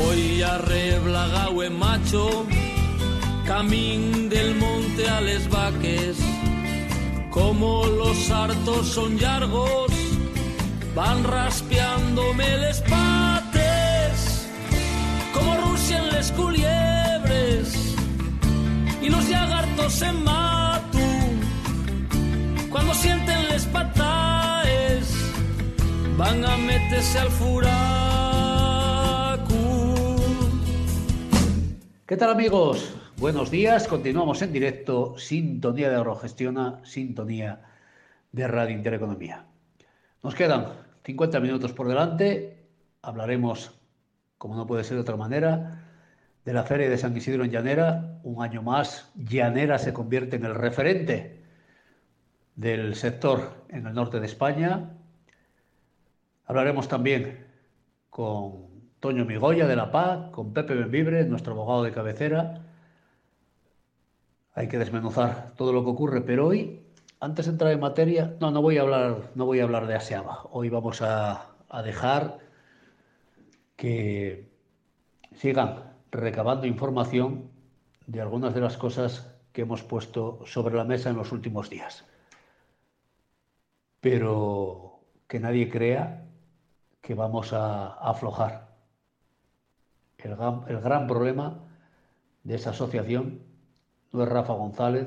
Voy a reblagao en macho, camín del monte a les vaques, como los hartos son largos, van raspeándome les pates, como rusien les culiebres y los lagartos en matu, cuando sienten les pataes, van a meterse al furaco. ¿Qué tal amigos? Buenos días, continuamos en directo, sintonía de Eurogestiona, sintonía de Radio Intereconomía. Nos quedan 50 minutos por delante, hablaremos, como no puede ser de otra manera, de la Feria de San Isidro en Llanera. Un año más, Llanera se convierte en el referente del sector en el norte de España. Hablaremos también con Toño Migoya de La Paz, con Pepe Benvibre, nuestro abogado de cabecera. Hay que desmenuzar todo lo que ocurre, pero hoy, antes de entrar en materia, no, no voy a hablar, no voy a hablar de Aseaba. Hoy vamos a, a dejar que sigan recabando información de algunas de las cosas que hemos puesto sobre la mesa en los últimos días. Pero que nadie crea que vamos a aflojar el gran, problema de esa asociación no es Rafa González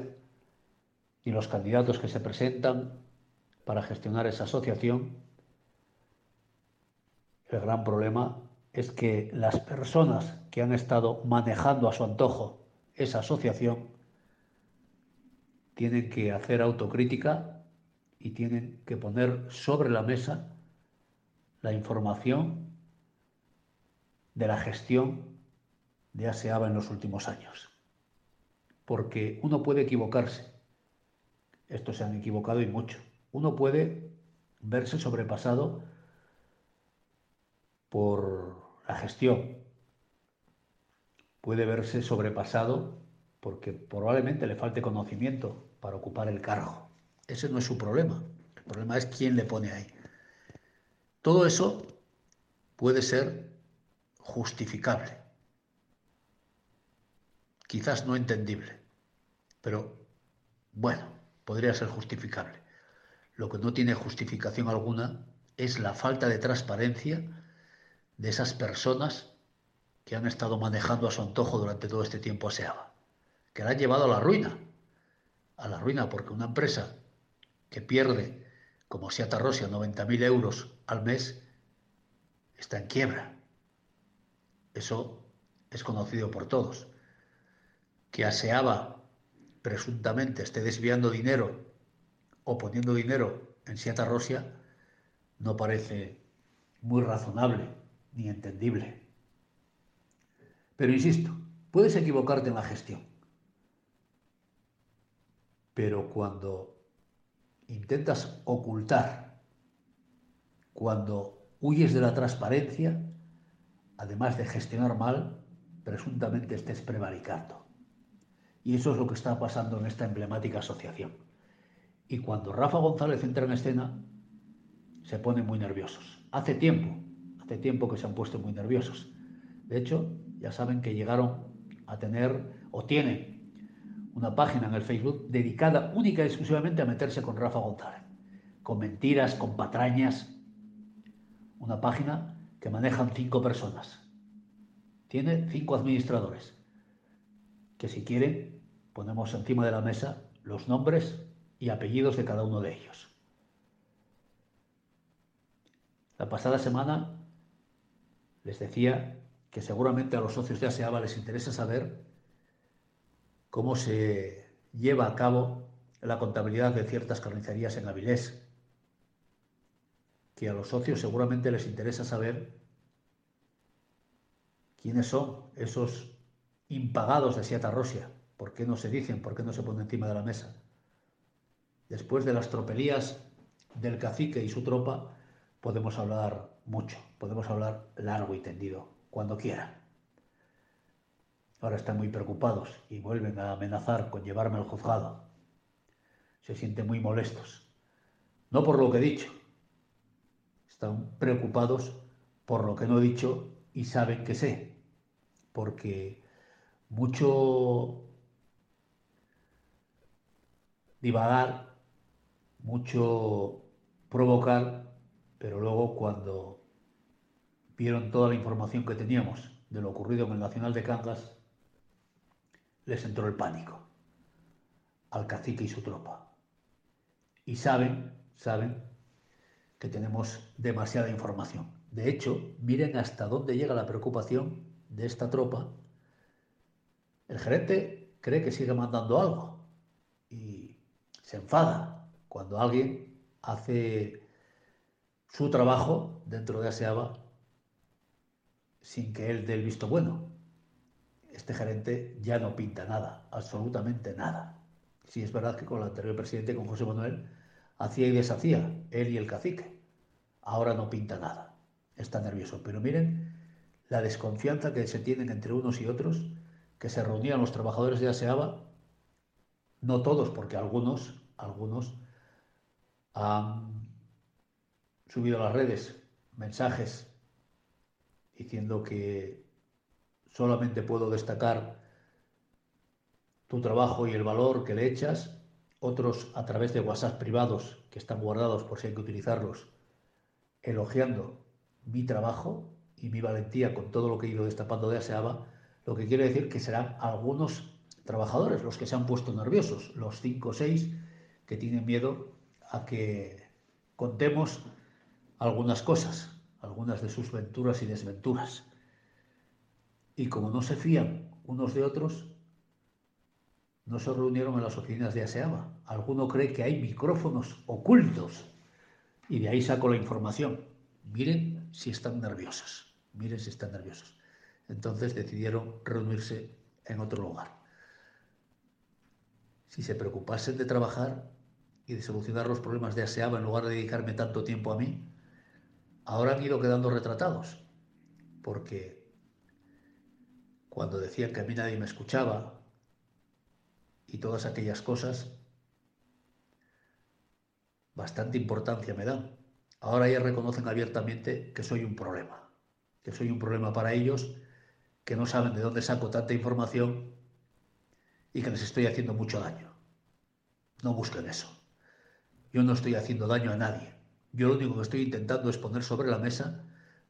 ni los candidatos que se presentan para gestionar esa asociación. El gran problema es que las personas que han estado manejando a su antojo esa asociación tienen que hacer autocrítica y tienen que poner sobre la mesa la información de la gestión de ASEABA en los últimos años. Porque uno puede equivocarse. Estos se han equivocado y mucho. Uno puede verse sobrepasado por la gestión. Puede verse sobrepasado porque probablemente le falte conocimiento para ocupar el cargo. Ese no es su problema. El problema es quién le pone ahí. Todo eso puede ser justificable. Quizás no entendible, pero bueno, podría ser justificable. Lo que no tiene justificación alguna es la falta de transparencia de esas personas que han estado manejando a su antojo durante todo este tiempo a SEABA, que la han llevado a la ruina, a la ruina porque una empresa que pierde, como Seata Rosia, 90.000 euros al mes, está en quiebra. Eso es conocido por todos. Que Aseaba presuntamente esté desviando dinero o poniendo dinero en Siata Rosia no parece muy razonable ni entendible. Pero insisto, puedes equivocarte en la gestión. Pero cuando intentas ocultar, cuando huyes de la transparencia, además de gestionar mal, presuntamente estés prevaricando. Y eso es lo que está pasando en esta emblemática asociación. Y cuando Rafa González entra en escena, se ponen muy nerviosos. Hace tiempo, hace tiempo que se han puesto muy nerviosos. De hecho, ya saben que llegaron a tener o tienen una página en el Facebook dedicada única y exclusivamente a meterse con Rafa González. Con mentiras, con patrañas. Una página que manejan cinco personas. Tiene cinco administradores, que si quieren ponemos encima de la mesa los nombres y apellidos de cada uno de ellos. La pasada semana les decía que seguramente a los socios de ASEABA les interesa saber cómo se lleva a cabo la contabilidad de ciertas carnicerías en Avilés, que a los socios seguramente les interesa saber quiénes son esos impagados de Siata Rosia, por qué no se dicen, por qué no se ponen encima de la mesa. Después de las tropelías del cacique y su tropa, podemos hablar mucho, podemos hablar largo y tendido, cuando quieran. Ahora están muy preocupados y vuelven a amenazar con llevarme al juzgado. Se sienten muy molestos. No por lo que he dicho, están preocupados por lo que no he dicho y saben que sé. porque mucho divagar, mucho provocar, pero luego cuando vieron toda la información que teníamos de lo ocurrido en el Nacional de Cangas, les entró el pánico al cacique y su tropa. Y saben, saben que tenemos demasiada información. De hecho, miren hasta dónde llega la preocupación de esta tropa. El gerente cree que sigue mandando algo y se enfada cuando alguien hace su trabajo dentro de ASEABA sin que él dé el visto bueno. Este gerente ya no pinta nada, absolutamente nada. Si es verdad que con el anterior presidente, con José Manuel, hacía y deshacía, él y el cacique. Ahora no pinta nada, está nervioso. Pero miren la desconfianza que se tienen entre unos y otros, que se reunían los trabajadores de ASEABA, no todos, porque algunos, algunos han subido a las redes mensajes diciendo que solamente puedo destacar tu trabajo y el valor que le echas, otros a través de WhatsApp privados que están guardados por si hay que utilizarlos, elogiando mi trabajo y mi valentía con todo lo que he ido destapando de ASEABA, lo que quiere decir que serán algunos trabajadores los que se han puesto nerviosos, los cinco o seis que tienen miedo a que contemos algunas cosas algunas de sus venturas y desventuras. Y como no se fían unos de otros, no se reunieron en las oficinas de ASEABA. Alguno cree que hay micrófonos ocultos y de ahí saco la información. Miren si están nerviosos, miren si están nerviosos. Entonces decidieron reunirse en otro lugar. Si se preocupasen de trabajar y de solucionar los problemas de ASEABA en lugar de dedicarme tanto tiempo a mí, ahora han ido quedando retratados, porque cuando decían que a mí nadie me escuchaba y todas aquellas cosas, bastante importancia me dan. Ahora ya reconocen abiertamente que soy un problema, que soy un problema para ellos, que no saben de dónde saco tanta información y que les estoy haciendo mucho daño. No busquen eso. Yo no estoy haciendo daño a nadie. Yo lo único que estoy intentando es poner sobre la mesa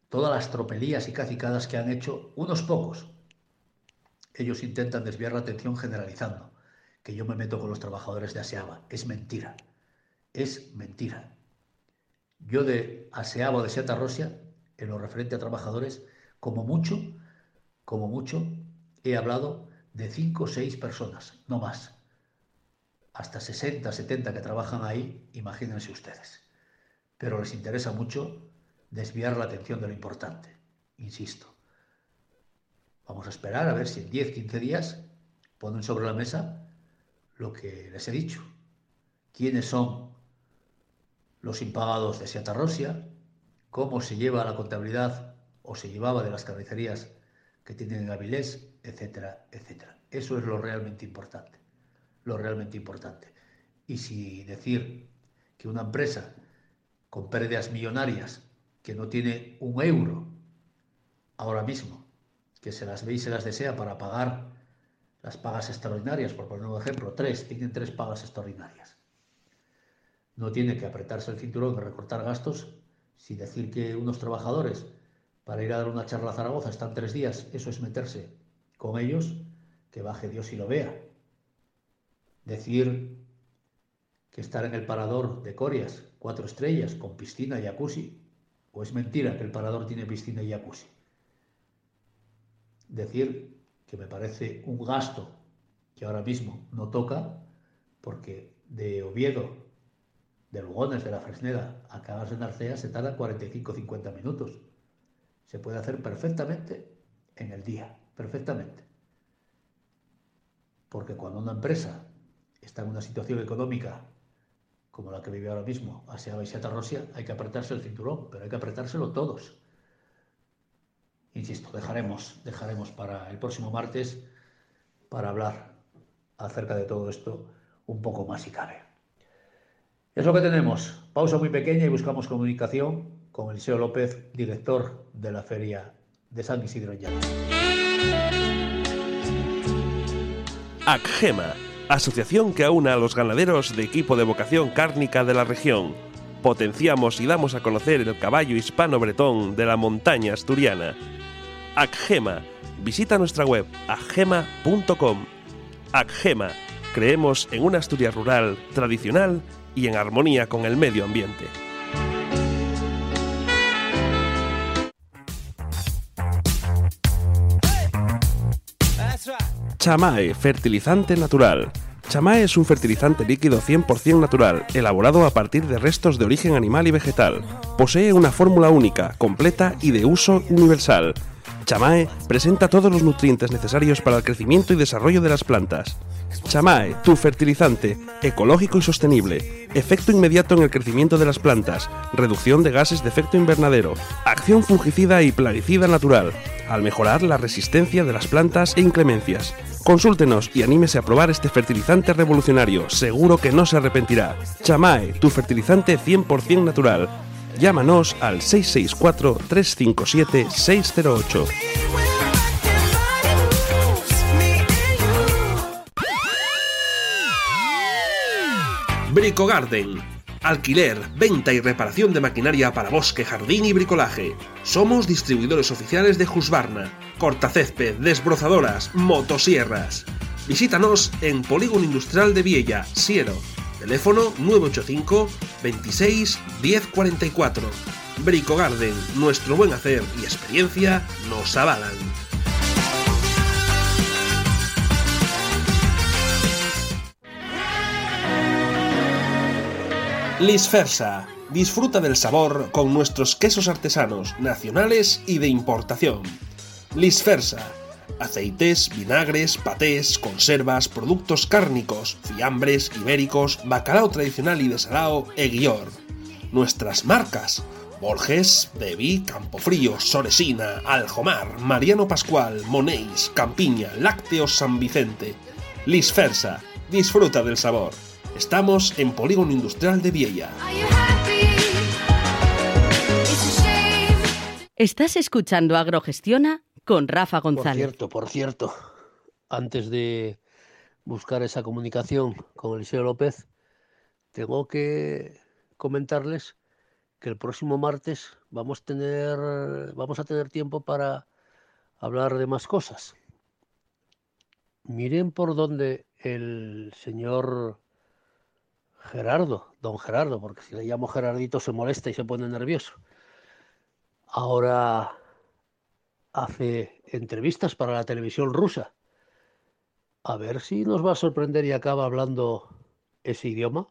todas las tropelías y cacicadas que han hecho unos pocos. Ellos intentan desviar la atención generalizando que yo me meto con los trabajadores de Aseaba. Es mentira. Es mentira. Yo de Aseaba de Seata Rosia, en lo referente a trabajadores, como mucho, como mucho, he hablado de cinco o seis personas, no más. Hasta 60, 70 que trabajan ahí, imagínense ustedes pero les interesa mucho desviar la atención de lo importante. Insisto. Vamos a esperar a ver si en 10, 15 días ponen sobre la mesa lo que les he dicho. ¿Quiénes son los impagados de Seata Rosia? ¿Cómo se lleva la contabilidad o se llevaba de las carnicerías que tienen en Avilés? Etcétera, etcétera. Eso es lo realmente importante. Lo realmente importante. Y si decir que una empresa con pérdidas millonarias, que no tiene un euro ahora mismo, que se las ve y se las desea para pagar las pagas extraordinarias, por poner un ejemplo, tres, tienen tres pagas extraordinarias. No tiene que apretarse el cinturón de recortar gastos, si decir que unos trabajadores para ir a dar una charla a Zaragoza están tres días, eso es meterse con ellos, que baje Dios y lo vea. Decir que estar en el parador de Corias, cuatro estrellas, con piscina y jacuzzi, o es mentira que el parador tiene piscina y jacuzzi. Decir que me parece un gasto que ahora mismo no toca, porque de Oviedo, de Lugones, de la Fresneda, a Cagas de Narcea se tarda 45-50 minutos. Se puede hacer perfectamente en el día, perfectamente. Porque cuando una empresa está en una situación económica como la que vive ahora mismo, Asia y Rosia, hay que apretarse el cinturón, pero hay que apretárselo todos. Insisto, dejaremos, dejaremos para el próximo martes para hablar acerca de todo esto un poco más si cabe. Es lo que tenemos. Pausa muy pequeña y buscamos comunicación con Eliseo López, director de la Feria de San Isidro en ACGEMA, asociación que aúna a los ganaderos de equipo de vocación cárnica de la región. Potenciamos y damos a conocer el caballo hispano-bretón de la montaña asturiana. ACGEMA, visita nuestra web agema.com. ACGEMA, creemos en una Asturias rural, tradicional y en armonía con el medio ambiente. Chamae, fertilizante natural. Chamae es un fertilizante líquido 100% natural, elaborado a partir de restos de origen animal y vegetal. Posee una fórmula única, completa y de uso universal. Chamae presenta todos los nutrientes necesarios para el crecimiento y desarrollo de las plantas. Chamae, tu fertilizante, ecológico y sostenible. Efecto inmediato en el crecimiento de las plantas, reducción de gases de efecto invernadero, acción fungicida y plaguicida natural, al mejorar la resistencia de las plantas e inclemencias. Consúltenos y anímese a probar este fertilizante revolucionario, seguro que no se arrepentirá. Chamae, tu fertilizante 100% natural. Llámanos al 664-357-608. Brico Garden. Alquiler, venta y reparación de maquinaria para bosque, jardín y bricolaje. Somos distribuidores oficiales de Husqvarna, cortacésped, desbrozadoras, motosierras. Visítanos en Polígono Industrial de Viella, Siero. Teléfono 985 26 1044. Brico Garden, nuestro buen hacer y experiencia nos avalan. Lisfersa. Disfruta del sabor con nuestros quesos artesanos, nacionales y de importación. Lisfersa. Aceites, vinagres, patés, conservas, productos cárnicos, fiambres, ibéricos, bacalao tradicional y desalao e guior. Nuestras marcas. Borges, Devi, Campofrío, Soresina, Aljomar, Mariano Pascual, Monéis, Campiña, Lácteos San Vicente. Lisfersa. Disfruta del sabor. Estamos en Polígono Industrial de Viella. Estás escuchando Agrogestiona con Rafa González. Por cierto, por cierto, antes de buscar esa comunicación con Eliseo López, tengo que comentarles que el próximo martes vamos a tener, vamos a tener tiempo para hablar de más cosas. Miren por dónde el señor Gerardo, don Gerardo, porque si le llamo Gerardito se molesta y se pone nervioso. Ahora hace entrevistas para la televisión rusa. A ver si nos va a sorprender y acaba hablando ese idioma.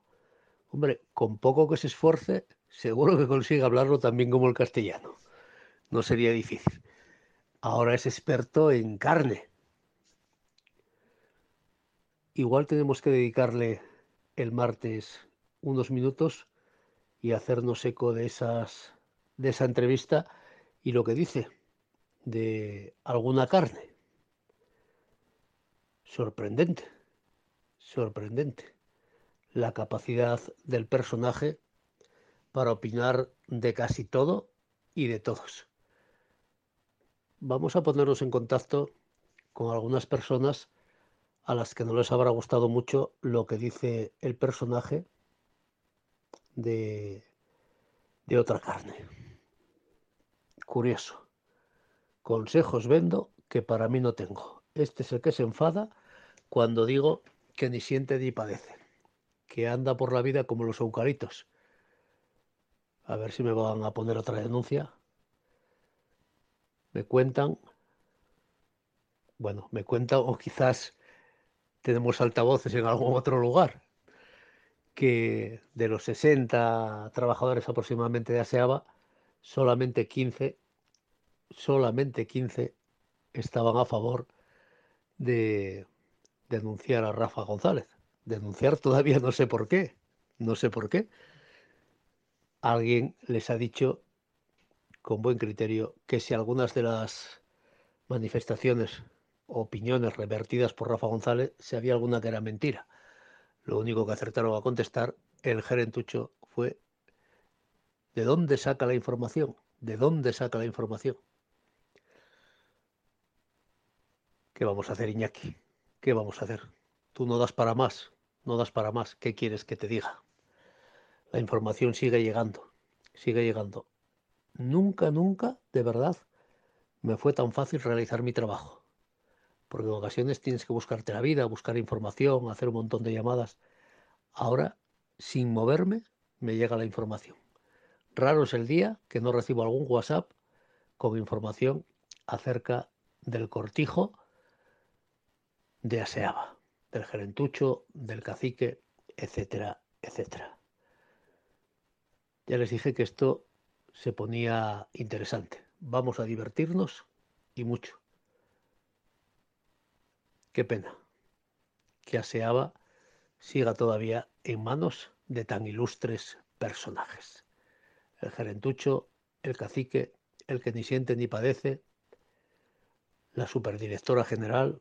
Hombre, con poco que se esfuerce, seguro que consigue hablarlo también como el castellano. No sería difícil. Ahora es experto en carne. Igual tenemos que dedicarle el martes unos minutos y hacernos eco de esas de esa entrevista y lo que dice de alguna carne. Sorprendente, sorprendente la capacidad del personaje para opinar de casi todo y de todos. Vamos a ponernos en contacto con algunas personas a las que no les habrá gustado mucho lo que dice el personaje de, de otra carne. Curioso. Consejos vendo que para mí no tengo. Este es el que se enfada cuando digo que ni siente ni padece, que anda por la vida como los eucaliptos. A ver si me van a poner otra denuncia. Me cuentan, bueno, me cuentan o quizás tenemos altavoces en algún otro lugar, que de los 60 trabajadores aproximadamente de ASEABA, solamente 15, solamente 15 estaban a favor de denunciar a Rafa González. Denunciar todavía no sé por qué, no sé por qué. Alguien les ha dicho con buen criterio que si algunas de las manifestaciones opiniones revertidas por Rafa González si había alguna que era mentira. Lo único que acertaron a contestar el gerentucho fue ¿de dónde saca la información? ¿De dónde saca la información? ¿Qué vamos a hacer, Iñaki? ¿Qué vamos a hacer? Tú no das para más, no das para más. ¿Qué quieres que te diga? La información sigue llegando, sigue llegando. Nunca, nunca, de verdad, me fue tan fácil realizar mi trabajo. Porque en ocasiones tienes que buscarte la vida, buscar información, hacer un montón de llamadas. Ahora, sin moverme, me llega la información. Raro es el día que no recibo algún WhatsApp con información acerca del cortijo de Aseaba, del gerentucho, del cacique, etcétera, etcétera. Ya les dije que esto se ponía interesante. Vamos a divertirnos y mucho. Qué pena que Aseaba siga todavía en manos de tan ilustres personajes. El gerentucho, el cacique, el que ni siente ni padece, la superdirectora general.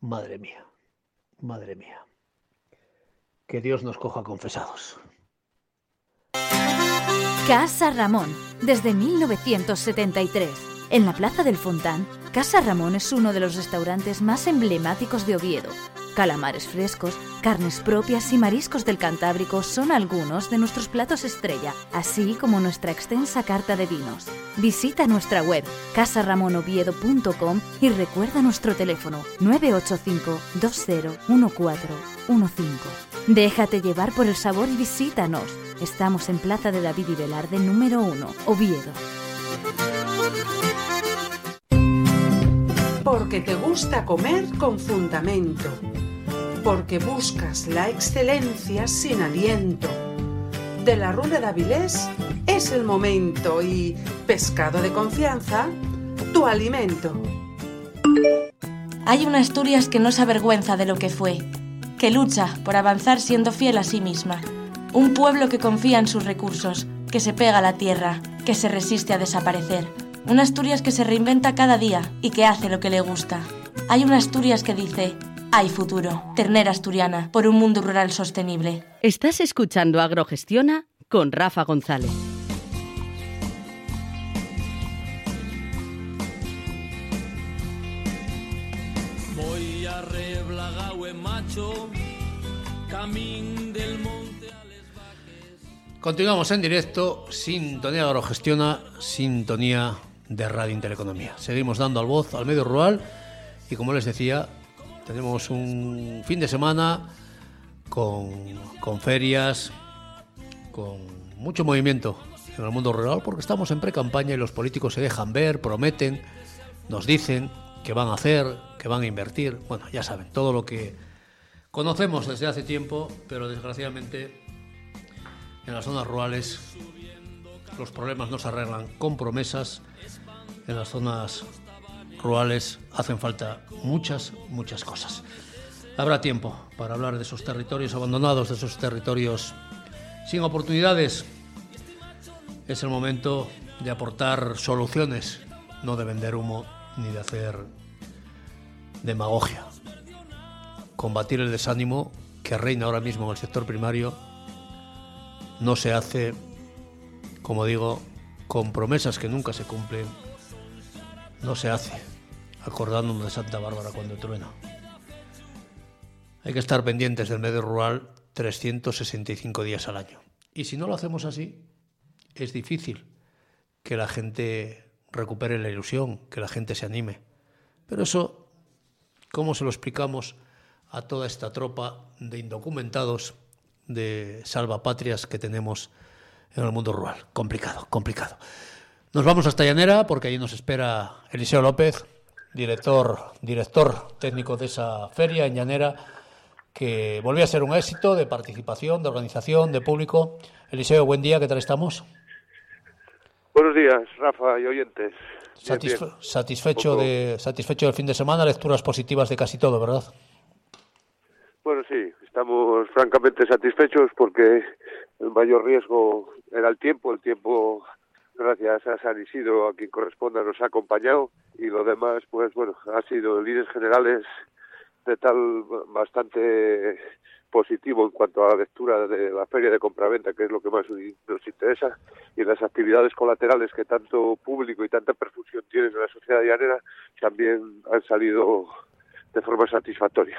Madre mía, madre mía. Que Dios nos coja confesados. Casa Ramón, desde 1973. En la Plaza del Fontán, Casa Ramón es uno de los restaurantes más emblemáticos de Oviedo Calamares frescos, carnes propias y mariscos del Cantábrico son algunos de nuestros platos estrella, así como nuestra extensa carta de vinos. Visita nuestra web casaramonoviedo.com y recuerda nuestro teléfono 985 201415. Déjate llevar por el sabor y visítanos. Estamos en Plaza de David y Velarde número 1, Oviedo. Porque te gusta comer con fundamento porque buscas la excelencia sin aliento. De la Rula de Avilés es el momento y pescado de confianza, tu alimento. Hay una Asturias que no se avergüenza de lo que fue, que lucha por avanzar siendo fiel a sí misma. Un pueblo que confía en sus recursos, que se pega a la tierra, que se resiste a desaparecer. Una Asturias que se reinventa cada día y que hace lo que le gusta. Hay una Asturias que dice, hay futuro. Ternera asturiana por un mundo rural sostenible. Estás escuchando Agrogestiona con Rafa González. Voy a Reblagao en macho, camín del monte a les vaques. Continuamos en directo, sintonía Agrogestiona, sintonía de Radio Intereconomía. Seguimos dando al voz al medio rural y como les decía, tenemos un fin de semana con, con ferias, con mucho movimiento en el mundo rural, porque estamos en pre-campaña y los políticos se dejan ver, prometen, nos dicen que van a hacer, que van a invertir. Bueno, ya saben, todo lo que conocemos desde hace tiempo, pero desgraciadamente en las zonas rurales los problemas no se arreglan con promesas. En las zonas rurales hacen falta muchas, muchas cosas. Habrá tiempo para hablar de esos territorios abandonados, de esos territorios sin oportunidades. Es el momento de aportar soluciones, no de vender humo ni de hacer demagogia. Combatir el desánimo que reina ahora mismo en el sector primario no se hace, como digo, con promesas que nunca se cumplen, no se hace acordándonos de Santa Bárbara cuando truena. Hay que estar pendientes del medio rural 365 días al año. Y si no lo hacemos así, es difícil que la gente recupere la ilusión, que la gente se anime. Pero eso, ¿cómo se lo explicamos a toda esta tropa de indocumentados, de salvapatrias que tenemos en el mundo rural? Complicado, complicado. Nos vamos hasta Llanera porque allí nos espera Eliseo López, director, director técnico de esa feria en Llanera, que volvió a ser un éxito de participación, de organización, de público. Eliseo, buen día, ¿qué tal estamos? Buenos días, Rafa y oyentes. Satisfecho, de, satisfecho del fin de semana, lecturas positivas de casi todo, ¿verdad? Bueno, sí, estamos francamente satisfechos porque el mayor riesgo era el tiempo, el tiempo gracias a San Isidro, a quien corresponda, nos ha acompañado y lo demás, pues bueno, ha sido líderes generales de tal bastante positivo en cuanto a la lectura de la feria de compraventa, que es lo que más nos interesa, y las actividades colaterales que tanto público y tanta perfusión tienen en la sociedad llanera también han salido de forma satisfactoria.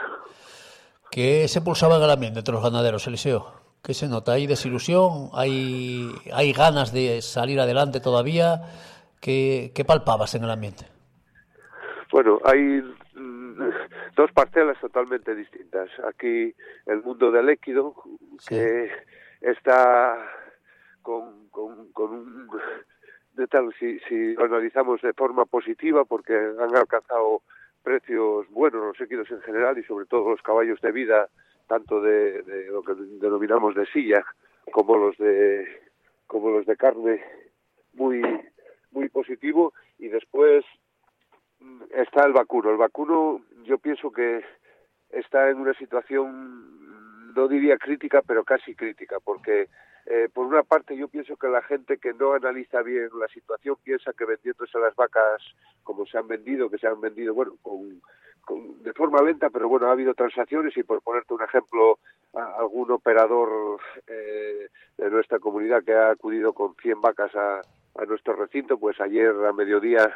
¿Qué se pulsaba en el ambiente entre los ganaderos, Eliseo? ¿Qué se nota? ¿Hay desilusión? ¿Hay, hay ganas de salir adelante todavía? ¿Qué, qué palpabas en el ambiente? Bueno, hay mm, dos parcelas totalmente distintas. Aquí el mundo del líquido, que está con, con, con un... De tal, si, si lo analizamos de forma positiva, porque han alcanzado precios buenos los líquidos en general y sobre todo los caballos de vida, tanto de, de lo que denominamos de silla como los de como los de carne, muy muy positivo y después está el vacuno. El vacuno yo pienso que está en una situación, no diría crítica, pero casi crítica, porque eh, por una parte yo pienso que la gente que no analiza bien la situación piensa que vendiéndose las vacas como se han vendido, que se han vendido, bueno, con, de forma lenta, pero bueno, ha habido transacciones y por ponerte un ejemplo, algún operador eh, de nuestra comunidad que ha acudido con 100 vacas a, a nuestro recinto, pues ayer a mediodía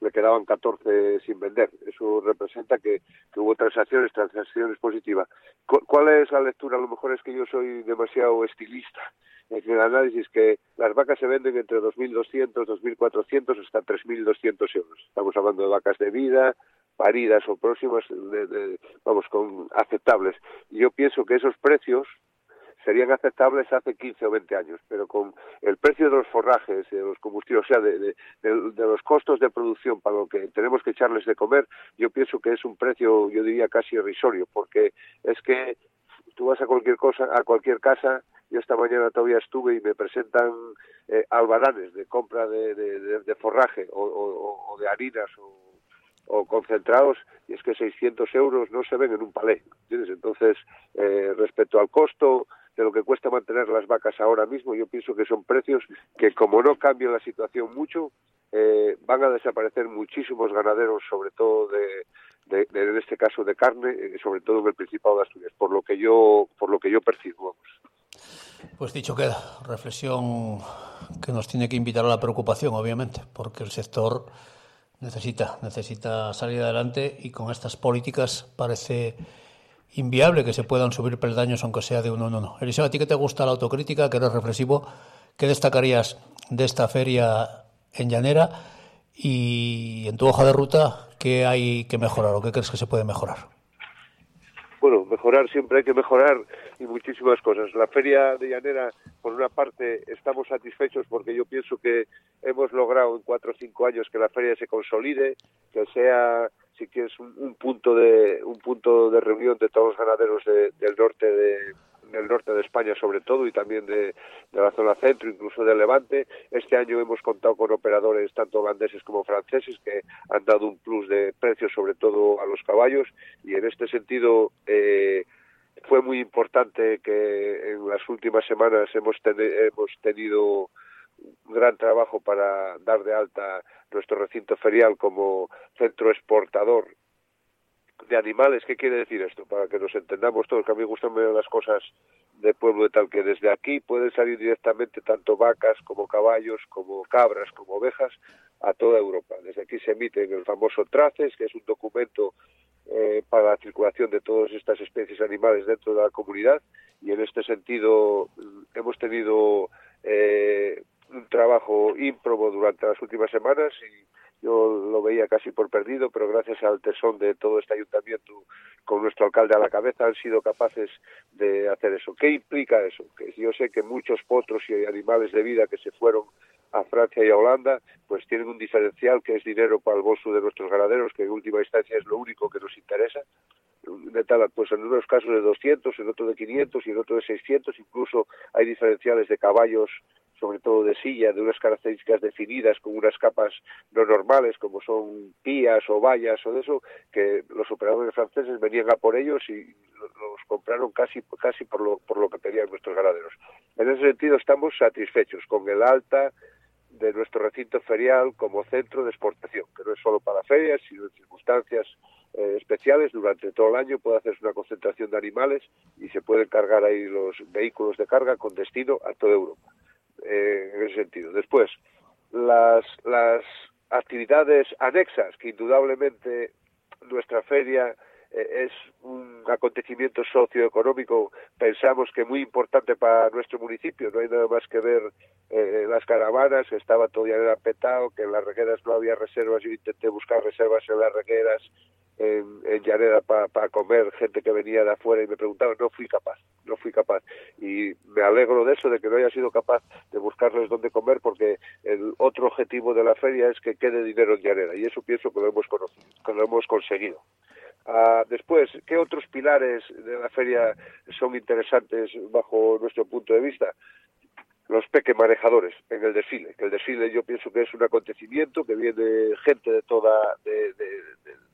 le quedaban 14 sin vender. Eso representa que, que hubo transacciones, transacciones positivas. ¿Cuál es la lectura? A lo mejor es que yo soy demasiado estilista en el análisis que las vacas se venden entre 2.200, 2.400 hasta 3.200 euros. Estamos hablando de vacas de vida, paridas o próximas, de, de, vamos, con aceptables. Yo pienso que esos precios serían aceptables hace 15 o 20 años, pero con el precio de los forrajes, de los combustibles, o sea, de, de, los costos de producción para lo que tenemos que echarles de comer, yo pienso que es un precio, yo diría, casi irrisorio, porque es que tú vas a cualquier cosa, a cualquier casa, yo esta mañana todavía estuve y me presentan eh, albaranes de compra de, de, forraje o, o, de harinas o, o, concentrados y es que 600 euros no se ven en un palé, ¿entiendes? Entonces, eh, respecto al costo, de lo que cuesta mantener las vacas ahora mismo, yo pienso que son precios que como no cambian la situación mucho, eh, van a desaparecer muchísimos ganaderos, sobre todo de, en este caso de carne, eh, sobre todo en el Principado de Asturias, por lo que yo, por lo que yo percibo. Pues dicho queda, reflexión que nos tiene que invitar a la preocupación, obviamente, porque el sector necesita, necesita salir adelante y con estas políticas parece inviable que se puedan subir peldaños aunque sea de uno en uno. Eliseo, ¿a ti que te gusta la autocrítica, que eres reflexivo, qué destacarías de esta feria en Llanera y en tu hoja de ruta qué hay que mejorar o qué crees que se puede mejorar? Bueno, mejorar siempre hay que mejorar y muchísimas cosas. La feria de Llanera, por una parte, estamos satisfechos porque yo pienso que hemos logrado en cuatro o cinco años que la feria se consolide, que sea sí que es un, un, punto de un punto de reunión de todos los ganaderos de, del norte de del norte de España sobre todo y también de, de, la zona centro, incluso del Levante. Este año hemos contado con operadores tanto holandeses como franceses que han dado un plus de precios sobre todo a los caballos y en este sentido eh, fue muy importante que en las últimas semanas hemos, ten hemos tenido un gran trabajo para dar de alta nuestro recinto ferial como centro exportador de animales. ¿Qué quiere decir esto? Para que nos entendamos todos, que a mí me gustan las cosas de pueblo de tal que desde aquí pueden salir directamente tanto vacas como caballos, como cabras, como ovejas a toda Europa. Desde aquí se emite el famoso TRACES, que es un documento eh, para la circulación de todas estas especies animales dentro de la comunidad y en este sentido hemos tenido eh, un trabajo ímprobo durante las últimas semanas y yo lo veía casi por perdido, pero gracias al tesón de todo este ayuntamiento, con nuestro alcalde a la cabeza, han sido capaces de hacer eso. ¿Qué implica eso? Yo sé que muchos potros y animales de vida que se fueron a Francia y a Holanda, pues tienen un diferencial que es dinero para el bolso de nuestros ganaderos, que en última instancia es lo único que nos interesa. De pues en unos casos de 200, en otros de 500 y en otros de 600, incluso hay diferenciales de caballos sobre todo de silla, de unas características definidas, con unas capas no normales, como son pías o vallas o de eso, que los operadores franceses venían a por ellos y los compraron casi, casi por, lo, por lo que pedían nuestros ganaderos. En ese sentido estamos satisfechos con el alta de nuestro recinto ferial como centro de exportación, que no es solo para ferias, sino en circunstancias eh, especiales durante todo el año, puede hacerse una concentración de animales y se pueden cargar ahí los vehículos de carga con destino a toda Europa. Eh, en ese sentido. Después, las, las actividades anexas que indudablemente nuestra feria eh, es un acontecimiento socioeconómico, pensamos que muy importante para nuestro municipio. No hay nada más que ver eh, las caravanas, que estaba todo ya petado, que en las regueras no había reservas. Yo intenté buscar reservas en las regueras, en, en Llanera para comer, gente que venía de afuera y me preguntaba, no fui capaz, no fui capaz. Y me alegro de eso, de que no haya sido capaz de buscarles dónde comer, porque el otro objetivo de la feria es que quede dinero en Llanera, y eso pienso que lo hemos, conocido, que lo hemos conseguido. Uh, después, ¿qué otros pilares de la feria son interesantes bajo nuestro punto de vista? Los peque manejadores en el desfile, que el desfile yo pienso que es un acontecimiento que viene gente de toda, de,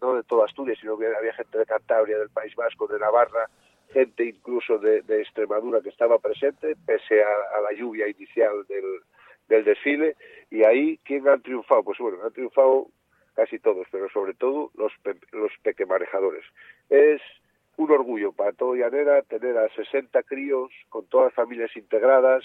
no de toda Asturias, sino que había gente de Cantabria, del País Vasco, de Navarra, gente incluso de, Extremadura que estaba presente, pese a, a la lluvia inicial del, del desfile, y ahí, ¿quién han triunfado? Pues bueno, han triunfado casi todos, pero sobre todo los, pe los. Es un orgullo para todo Llanera tener a 60 críos con todas las familias integradas,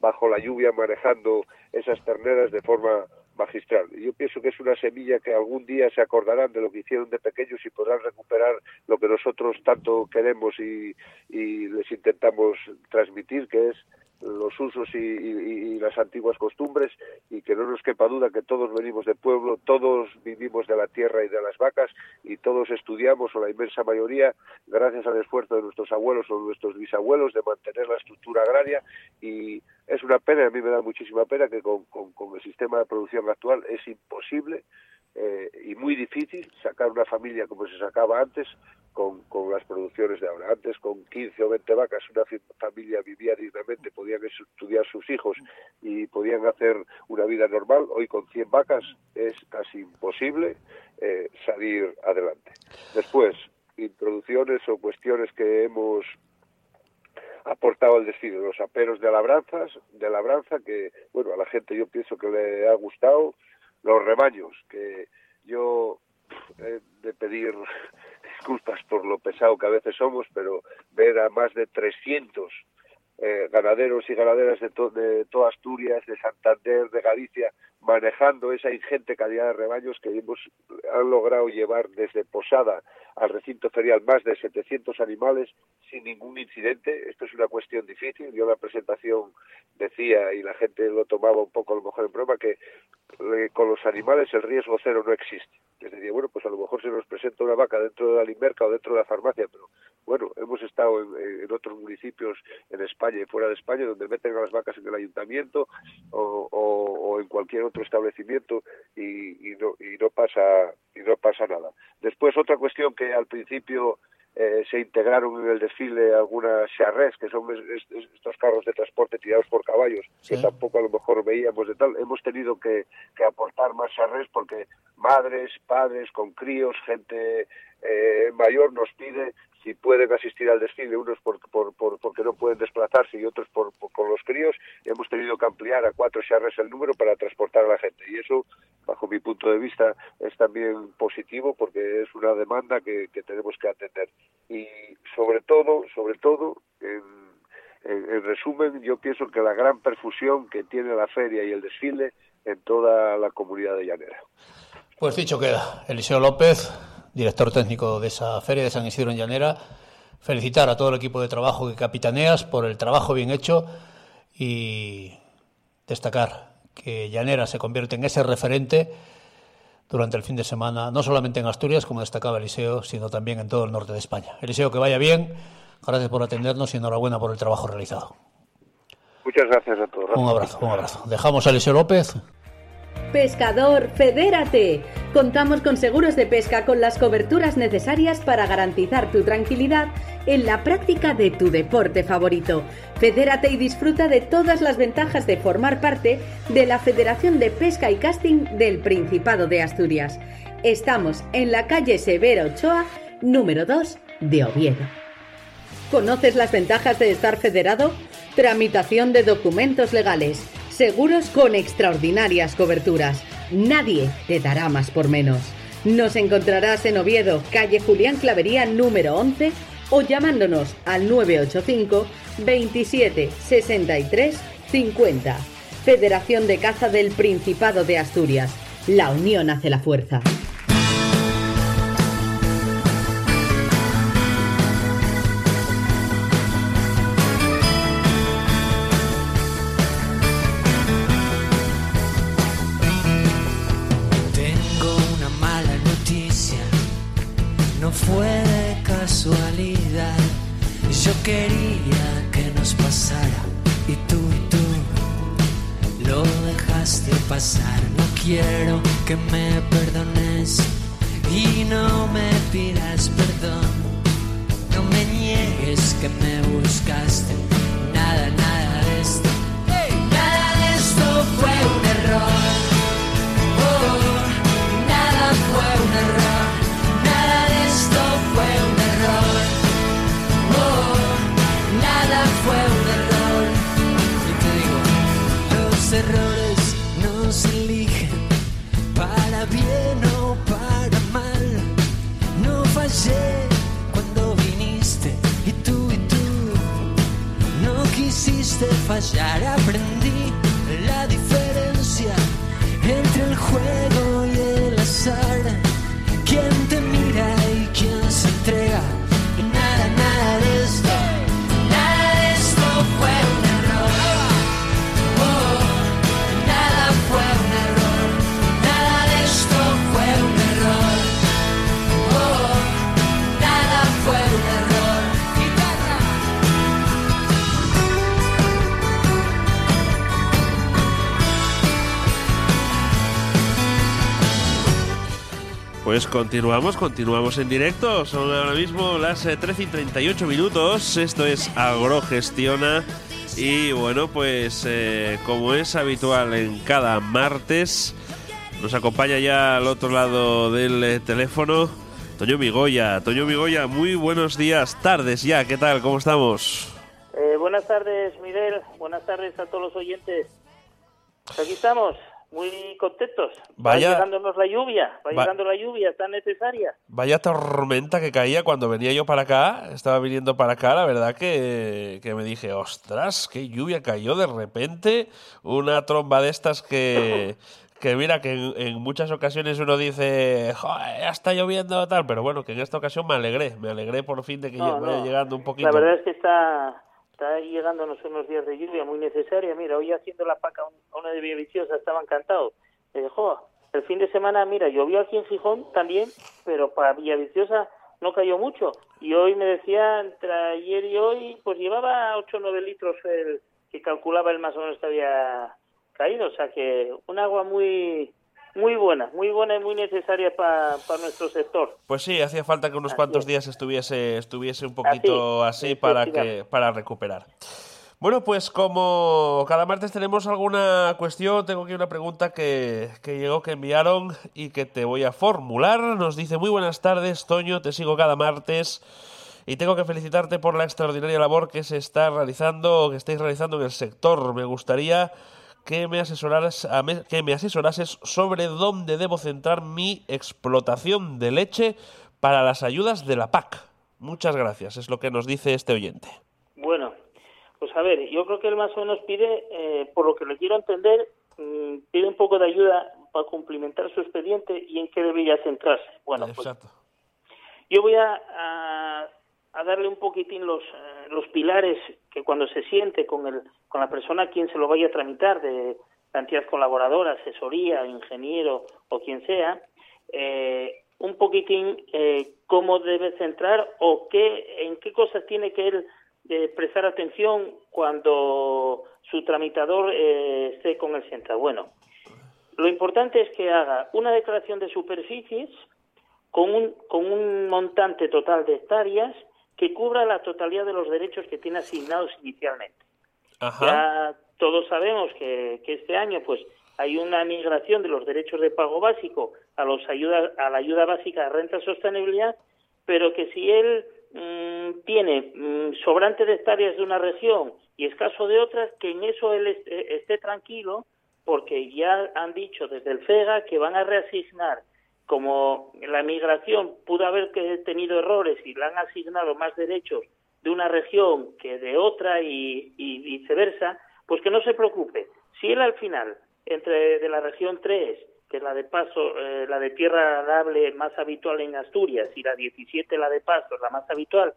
bajo la lluvia manejando esas terneras de forma magistral. Yo pienso que es una semilla que algún día se acordarán de lo que hicieron de pequeños y podrán recuperar lo que nosotros tanto queremos y, y les intentamos transmitir, que es los usos y, y, las antiguas costumbres y que no nos quepa duda que todos venimos de pueblo, todos vivimos de la tierra y de las vacas y todos estudiamos o la inmensa mayoría gracias al esfuerzo de nuestros abuelos o nuestros bisabuelos de mantener la estructura agraria y es una pena, a mí me da muchísima pena que con, con el sistema de producción actual es imposible eh, y muy difícil sacar una familia como se sacaba antes con, con, las producciones de ahora. Antes, con 15 o 20 vacas, una familia vivía dignamente, podían estudiar sus hijos y podían hacer una vida normal. Hoy, con 100 vacas, es casi imposible eh, salir adelante. Después, introducciones o cuestiones que hemos aportado al destino, los aperos de labranzas, de labranza, que, bueno, a la gente yo pienso que le ha gustado, los rebaños, que yo he de pedir disculpas por lo pesado que a veces somos, pero ver a más de 300 eh, ganaderos y ganaderas de, to de toda Asturias, de Santander, de Galicia, manejando esa ingente calidad de rebaños que hemos, han logrado llevar desde Posada al recinto ferial más de 700 animales sin ningún incidente. Esto es una cuestión difícil. Yo la presentación decía, y la gente lo tomaba un poco a lo mejor en broma, que eh, con los animales el riesgo cero no existe. Les decía, bueno, pues a lo mejor se nos presenta una vaca dentro de la limerca o dentro de la farmacia, pero bueno, hemos estado en, en otros municipios en España y fuera de España donde meten a las vacas en el ayuntamiento o, o, o en cualquier otro establecimiento y, y, no, y no pasa y no pasa nada. Después otra cuestión que al principio eh, se integraron en el desfile algunas charrés, que son estos carros de transporte tirados por caballos, sí. que tampoco a lo mejor veíamos de tal. Hemos tenido que, que aportar más charrés porque madres, padres con críos, gente eh, mayor nos pide si pueden asistir al desfile, unos por, por, por, porque no pueden desplazarse y otros por, con los críos, hemos tenido que ampliar a cuatro charres el número para transportar a la gente. Y eso, bajo mi punto de vista, es también positivo porque es una demanda que, que tenemos que atender. Y sobre todo, sobre todo, en, en, en resumen, yo pienso que la gran perfusión que tiene la feria y el desfile en toda la comunidad de Llanera. Pues dicho queda, Eliseo López, director técnico de esa feria de San Isidro en Llanera. Felicitar a todo el equipo de trabajo que capitaneas por el trabajo bien hecho y destacar que Llanera se convierte en ese referente durante el fin de semana, no solamente en Asturias, como destacaba Eliseo, sino también en todo el norte de España. Eliseo, que vaya bien, gracias por atendernos y enhorabuena por el trabajo realizado. Muchas gracias a todos. Un abrazo, un abrazo. Dejamos a Eliseo López. Pescador, fedérate. Contamos con seguros de pesca con las coberturas necesarias para garantizar tu tranquilidad en la práctica de tu deporte favorito. Fedérate y disfruta de todas las ventajas de formar parte de la Federación de Pesca y Casting del Principado de Asturias. Estamos en la calle Severo Ochoa, número 2 de Oviedo. ¿Conoces las ventajas de estar federado? Tramitación de documentos legales seguros con extraordinarias coberturas. Nadie te dará más por menos. Nos encontrarás en Oviedo, calle Julián Clavería número 11 o llamándonos al 985 27 63 50. Federación de Caza del Principado de Asturias. La unión hace la fuerza. Pues continuamos, continuamos en directo. Son ahora mismo las eh, 13 y 38 minutos. Esto es Agrogestiona. Y bueno, pues eh, como es habitual en cada martes, nos acompaña ya al otro lado del eh, teléfono Toño Migoya. Toño Migoya, muy buenos días, tardes ya. ¿Qué tal? ¿Cómo estamos? Eh, buenas tardes, Miguel. Buenas tardes a todos los oyentes. Pues Aquí estamos, muy contentos. Vaya- Va llegándonos la lluvia, va, Va- llegando la lluvia tan necesaria. Vaya tormenta que caía cuando venía yo para acá, estaba viniendo para acá, la verdad que, que me dije, ostras, qué lluvia cayó de repente, una tromba de estas que, que mira, que en, en muchas ocasiones uno dice, joder, ya está lloviendo tal, pero bueno, que en esta ocasión me alegré, me alegré por fin de que No, vaya no. llegando un poquito. La verdad es que está, está llegándonos unos días de lluvia muy necesaria. Mira, hoy haciendo la paca a una de Villaviciosa estaba encantado. Me dijo, el fin de semana, mira, llovió aquí en Gijón también, pero para Villaviciosa no cayó mucho. Y hoy me decía, entre ayer y hoy, pues llevaba 8 o 9 litros el que calculaba el más o menos que había caído. O sea que un agua muy muy buena, muy buena y muy necesaria para nuestro sector. Pues sí, hacía falta que unos Así cuantos es. días estuviese, estuviese un poquito así, para, que, para recuperar. Bueno, pues como cada martes tenemos alguna cuestión, tengo aquí una pregunta que, que llegó, que enviaron y que te voy a formular. Nos dice, muy buenas tardes, Toño, te sigo cada martes y tengo que felicitarte por la extraordinaria labor que se está realizando, que estáis realizando en el sector. Me gustaría que me asesoraras, a me- que me asesorases sobre dónde debo centrar mi explotación de leche para las ayudas de la PAC. Muchas gracias, es lo que nos dice este oyente. Bueno, pues a ver, yo creo que él más o menos pide, eh, por lo que le quiero entender, mm, pide un poco de ayuda para cumplimentar su expediente y en qué debería centrarse. Bueno, pues Exacto. yo voy a, a- a darle un poquitín los, eh, los pilares que cuando se siente con, el, con la persona a quien se lo vaya a tramitar, de la entidad colaboradora, asesoría, ingeniero o quien sea, eh, un poquitín eh, cómo debe centrar o qué, en qué cosas tiene que él eh, prestar atención cuando su tramitador eh, esté con el central. Bueno, lo importante es que haga una declaración de superficies con un, con un montante total de hectáreas que cubra la totalidad de los derechos que tiene asignados inicialmente. Ajá. Ya todos sabemos que, que este año pues hay una migración de los derechos de pago básico a los ayuda, a la ayuda básica de renta y sostenibilidad, pero que si él mm, tiene mm, sobrante de hectáreas de una región y escaso de otras, que en eso él esté, esté tranquilo, porque ya han dicho desde el FEGA que van a reasignar como la migración pudo haber tenido errores y le han asignado más derechos de una región que de otra y, viceversa, pues que no se preocupe. Si él al final, entre de la región 3, que es la de paso, eh, la de tierra arable más habitual en Asturias, y la 17, la de paso, la más habitual,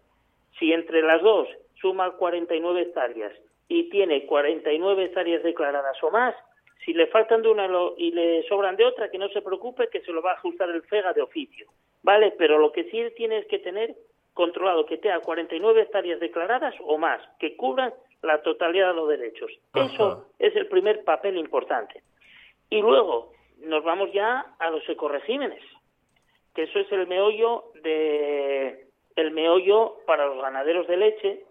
si entre las dos suma 49 hectáreas y tiene 49 hectáreas declaradas o más, si le faltan de una y le sobran de otra, que no se preocupe, que se lo va a ajustar el FEGA de oficio. ¿Vale? Pero lo que sí tiene que tener controlado que tenga 49 hectáreas declaradas o más, que cubran la totalidad de los derechos. Eso es el primer papel importante. Y luego nos vamos ya a los ecoregímenes, que eso es el meollo de el meollo para los ganaderos de leche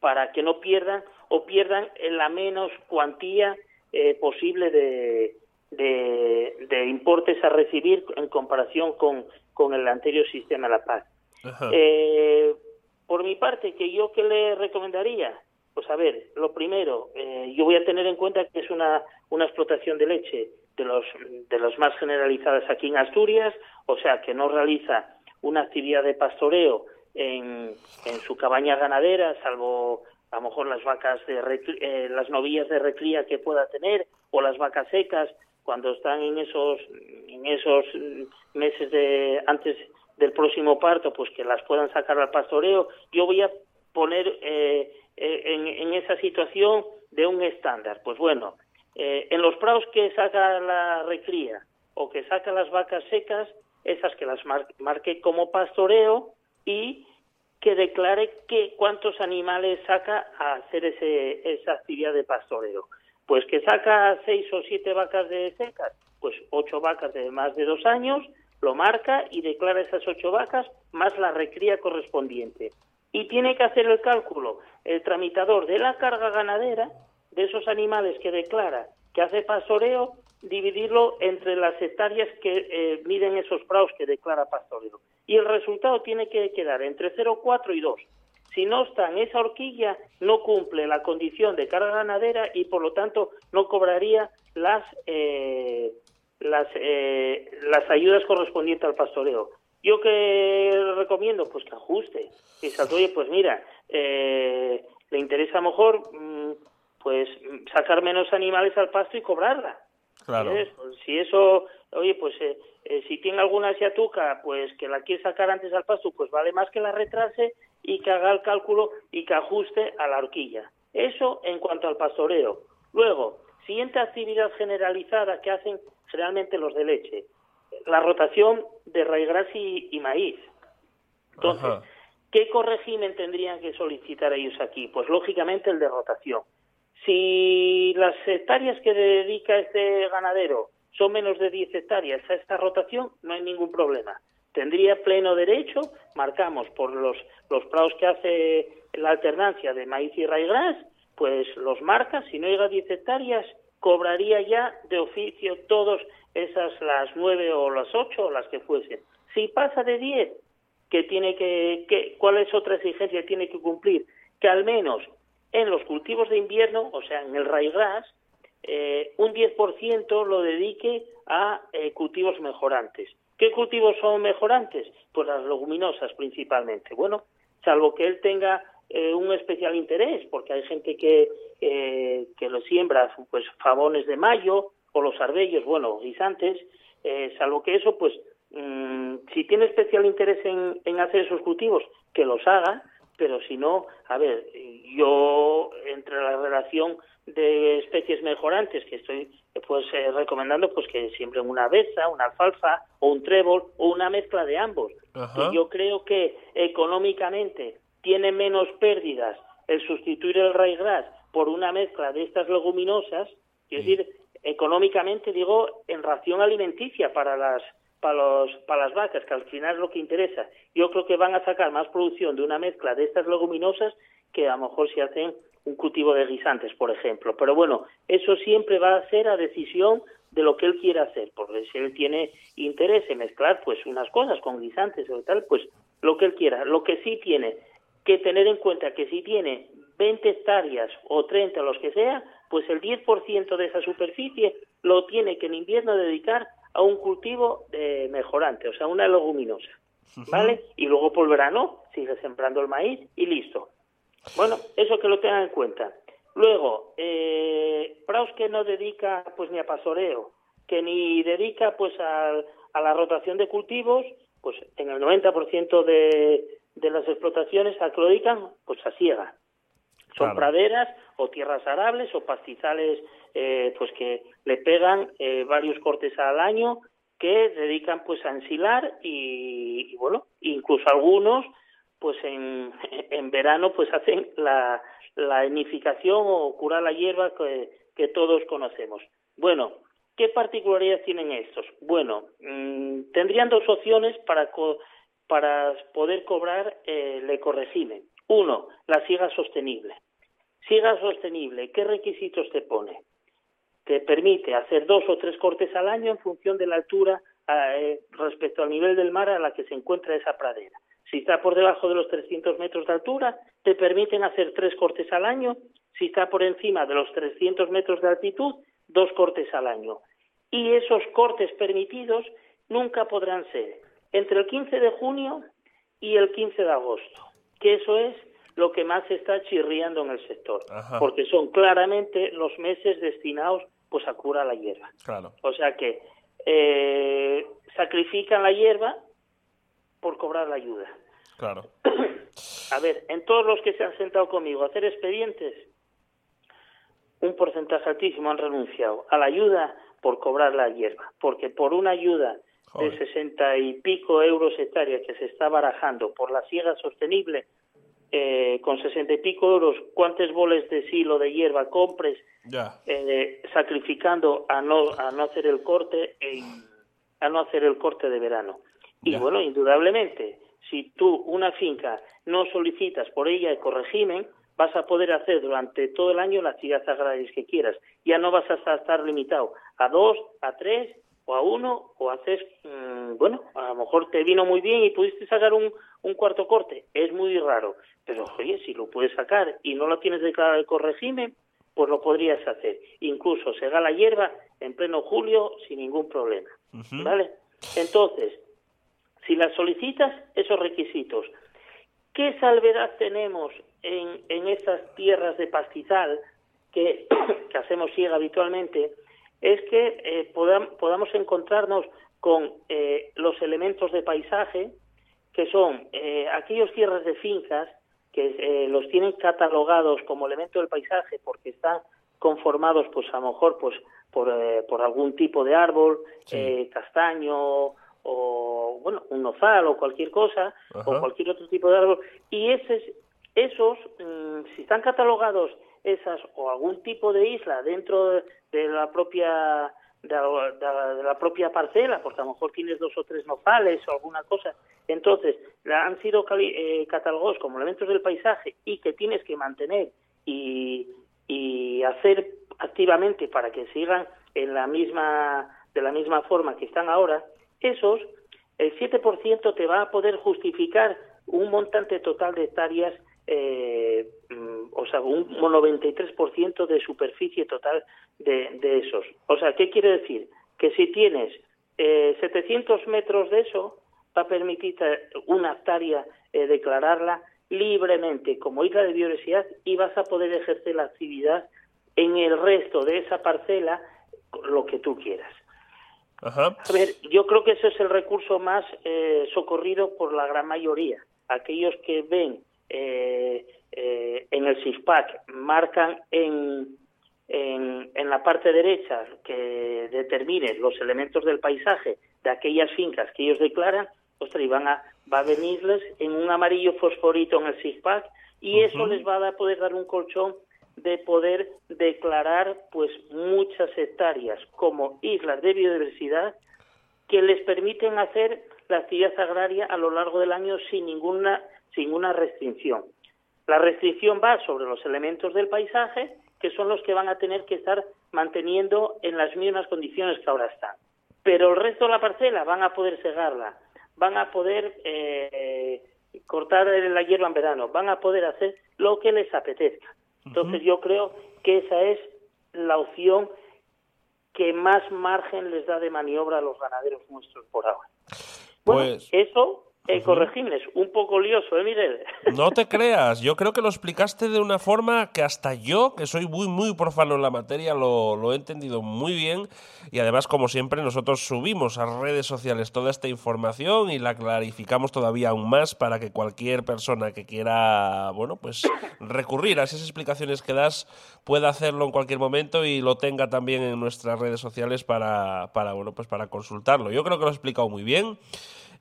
para que no pierdan o pierdan en la menos cuantía eh, posible de, de, importes a recibir en comparación con, con el anterior sistema de la PAC. Eh, por mi parte, que yo qué le recomendaría, pues a ver, lo primero, eh, yo voy a tener en cuenta que es una, una explotación de leche de los, de los más generalizadas aquí en Asturias, o sea, que no realiza una actividad de pastoreo en, en su cabaña ganadera, salvo a lo mejor las vacas de eh, las novillas de recría que pueda tener o las vacas secas cuando están en esos en esos meses de antes del próximo parto, pues que las puedan sacar al pastoreo. Yo voy a poner eh, eh, en, esa situación de un estándar. Pues bueno, eh, en los prados que saca la recría o que saca las vacas secas, esas que las marque como pastoreo y que declare que cuántos animales saca a hacer ese, esa actividad de pastoreo. Pues que saca seis o siete vacas de secas, pues ocho vacas de más de dos años, lo marca y declara esas ocho vacas más la recría correspondiente. Y tiene que hacer el cálculo el tramitador de la carga ganadera de esos animales que declara que hace pastoreo, dividirlo entre las hectáreas que eh, miden esos prados que declara pastoreo. Y el resultado tiene que quedar entre 0,4 y 2. Si no está en esa horquilla, no cumple la condición de carga ganadera y por lo tanto no cobraría las eh, las, eh, las ayudas correspondientes al pastoreo. Yo que recomiendo, pues que ajuste. Y oye, pues mira, eh, le interesa a lo mejor, mm, pues sacar menos animales al pasto y cobrarla. Claro. Pues, si eso, oye, pues eh, si tiene alguna asiatuca, pues que la quiere sacar antes al pasto, pues vale más que la retrase y que haga el cálculo y que ajuste a la horquilla. Eso en cuanto al pastoreo. Luego, siguiente actividad generalizada que hacen generalmente los de leche, la rotación de raigras y, maíz. Entonces, ¿qué corregimen tendrían que solicitar ellos aquí? Pues lógicamente el de rotación. Si las hectáreas que dedica este ganadero son menos de 10 hectáreas a esta rotación, no hay ningún problema. Tendría pleno derecho, marcamos por los, los prados que hace la alternancia de maíz y raigras, pues los marca, si no llega a 10 hectáreas, cobraría ya de oficio todas esas las nueve o las ocho o las que fuesen. Si pasa de diez, que tiene que, ¿cuál es otra exigencia que tiene que cumplir? Que al menos en los cultivos de invierno, o sea, en el raigras, eh, un 10% lo dedique a eh, cultivos mejorantes. ¿Qué cultivos son mejorantes? Pues las leguminosas principalmente. Bueno, salvo que él tenga eh, un especial interés, porque hay gente que eh, que lo siembra pues fabones de mayo o los arbellos, bueno, guisantes, eh, salvo que eso, pues mm, si tiene especial interés en, en hacer esos cultivos, que los haga, pero si no, a ver, yo entre la relación de especies mejorantes que estoy pues eh, recomendando pues que siempre una besa, una alfalfa o un trébol o una mezcla de ambos. yo creo que económicamente tiene menos pérdidas el sustituir el raigras por una mezcla de estas leguminosas, es decir, económicamente digo en ración alimenticia para las para, los, para las vacas, que al final es lo que interesa. Yo creo que van a sacar más producción de una mezcla de estas leguminosas que a lo mejor si hacen un cultivo de guisantes, por ejemplo. Pero bueno, eso siempre va a ser a decisión de lo que él quiera hacer, porque si él tiene interés en mezclar pues unas cosas con guisantes o tal, pues lo que él quiera. Lo que sí tiene que tener en cuenta que si tiene 20 hectáreas o 30, los que sea, pues el 10% de esa superficie lo tiene que en invierno dedicar a un cultivo de mejorante, o sea, una leguminosa, ¿vale? Y luego por verano sigue sembrando el maíz y listo. Bueno, eso que lo tengan en cuenta. Luego, eh, Praus que no dedica pues ni a pastoreo, que ni dedica pues al- a, la rotación de cultivos, pues en el 90% de, de las explotaciones a que lo dedican, pues a siega. Son Claro. praderas o tierras arables o pastizales eh, pues que le pegan eh, varios cortes al año que dedican pues a ensilar y, y, bueno, incluso algunos pues en, en verano pues hacen la, la enificación o curar la hierba que, que todos conocemos. Bueno, ¿qué particularidades tienen estos? Bueno, mm, tendrían dos opciones para, co- para poder cobrar eh, el ecorégimen. Uno, la siega sostenible. Siga sostenible, ¿qué requisitos te pone? Te permite hacer dos o tres cortes al año en función de la altura eh, respecto al nivel del mar a la que se encuentra esa pradera. Si está por debajo de los 300 metros de altura, te permiten hacer tres cortes al año. Si está por encima de los 300 metros de altitud, dos cortes al año. Y esos cortes permitidos nunca podrán ser entre el 15 de junio y el 15 de agosto, que eso es lo que más se está chirriando en el sector, Ajá. porque son claramente los meses destinados pues a curar la hierba. Claro. O sea que eh, sacrifican la hierba por cobrar la ayuda. Claro. A ver, en todos los que se han sentado conmigo a hacer expedientes, un porcentaje altísimo han renunciado a la ayuda por cobrar la hierba, porque por una ayuda de 60 y pico euros hectárea que se está barajando por la siega sostenible, eh, con 60 y pico euros, ¿cuántos boles de silo de hierba compres eh, sacrificando a no a no hacer el corte en- a no hacer el corte de verano y bueno indudablemente si tú una finca no solicitas por ella ecoregimen vas a poder hacer durante todo el año las actividades agrarias que quieras. Ya no vas a estar limitado a dos a tres o a uno o haces mm, bueno a lo mejor te vino muy bien y pudiste sacar un, un cuarto corte es muy raro pero oye si lo puedes sacar y no lo tienes declarado ecoregimen pues lo podrías hacer. Incluso segar la hierba en pleno julio sin ningún problema. ¿Vale? Entonces, si las solicitas, esos requisitos, ¿qué salvedad tenemos en, en estas tierras de pastizal que, que hacemos siega habitualmente? Es que eh, podam- podamos encontrarnos con eh, los elementos de paisaje, que son eh, aquellos tierras de fincas que eh, los tienen catalogados como elemento del paisaje porque están conformados pues a lo mejor pues por, eh, por algún tipo de árbol eh, castaño o bueno un nozal o cualquier cosa Ajá. o cualquier otro tipo de árbol y ese, esos mm, si están catalogados esas o algún tipo de isla dentro de, la propia de de la- propia parcela, porque a lo mejor tienes dos o tres nopales o alguna cosa. Entonces, la- han sido cali- eh, catalogados como elementos del paisaje y que tienes que mantener y, y hacer activamente para que sigan en la misma de la misma forma que están ahora, esos, el 7% te va a poder justificar un montante total de hectáreas, eh, o sea, un 93% de superficie total de, de esos. O sea, ¿qué quiere decir? Que si tienes eh, 700 metros de eso, va a permitir una hectárea eh, declararla libremente como isla de biodiversidad y vas a poder ejercer la actividad en el resto de esa parcela lo que tú quieras. Ajá. A ver, yo creo que ese es el recurso más eh, socorrido por la gran mayoría. Aquellos que ven eh, eh, en el SISPAC, marcan en, en, en la parte derecha que determine los elementos del paisaje de aquellas fincas que ellos declaran, ostras, y van a, va a venirles en un amarillo fosforito en el SISPAC y eso les va a poder dar un colchón de poder declarar pues muchas hectáreas como islas de biodiversidad que les permiten hacer la actividad agraria a lo largo del año sin ninguna sin ninguna restricción. La restricción va sobre los elementos del paisaje, que son los que van a tener que estar manteniendo en las mismas condiciones que ahora están. Pero el resto de la parcela van a poder segarla, van a poder eh, cortar la hierba en verano, van a poder hacer lo que les apetezca. Entonces yo creo que esa es la opción que más margen les da de maniobra a los ganaderos nuestros por ahora. Bueno, Pues- eso, eh, corregirles, un poco lioso, ¿eh, Miguel? No te creas, yo creo que lo explicaste de una forma que hasta yo, que soy muy, muy profano en la materia, lo, lo he entendido muy bien y además, como siempre, nosotros subimos a redes sociales toda esta información y la clarificamos todavía aún más para que cualquier persona que quiera, bueno, pues recurrir a esas explicaciones que das pueda hacerlo en cualquier momento y lo tenga también en nuestras redes sociales para, para bueno, pues para consultarlo. Yo creo que lo he explicado muy bien.